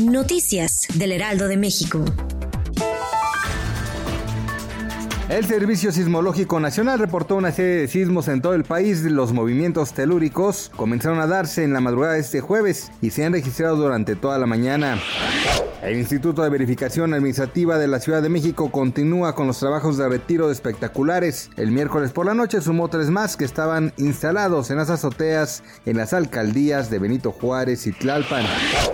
Noticias del Heraldo de México. El Servicio Sismológico Nacional reportó una serie de sismos en todo el país. Los movimientos telúricos comenzaron a darse en la madrugada de este jueves y se han registrado durante toda la mañana. El Instituto de Verificación Administrativa de la Ciudad de México continúa con los trabajos de retiro de espectaculares. El miércoles por la noche sumó tres más que estaban instalados en las azoteas en las alcaldías de Benito Juárez y Tlalpan.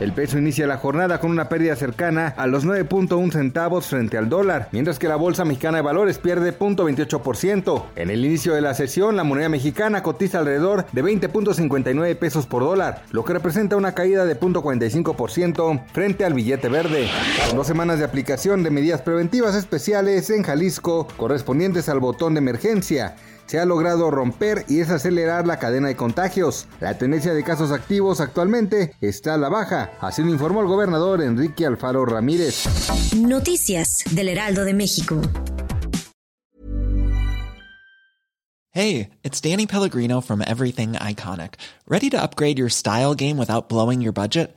El peso inicia la jornada con una pérdida cercana a los 9.1 centavos frente al dólar, mientras que la Bolsa Mexicana de Valores pierde 0.28%. En el inicio de la sesión, la moneda mexicana cotiza alrededor de 20.59 pesos por dólar, lo que representa una caída de 0.45% frente al billete verde. Con dos semanas de aplicación de medidas preventivas especiales en Jalisco correspondientes al botón de emergencia, se ha logrado romper y desacelerar la cadena de contagios. La tendencia de casos activos actualmente está a la baja, así lo informó el gobernador Enrique Alfaro Ramírez. Noticias del Heraldo de México. Hey, it's Danny Pellegrino from Everything Iconic. ¿Ready to upgrade your style game without blowing your budget?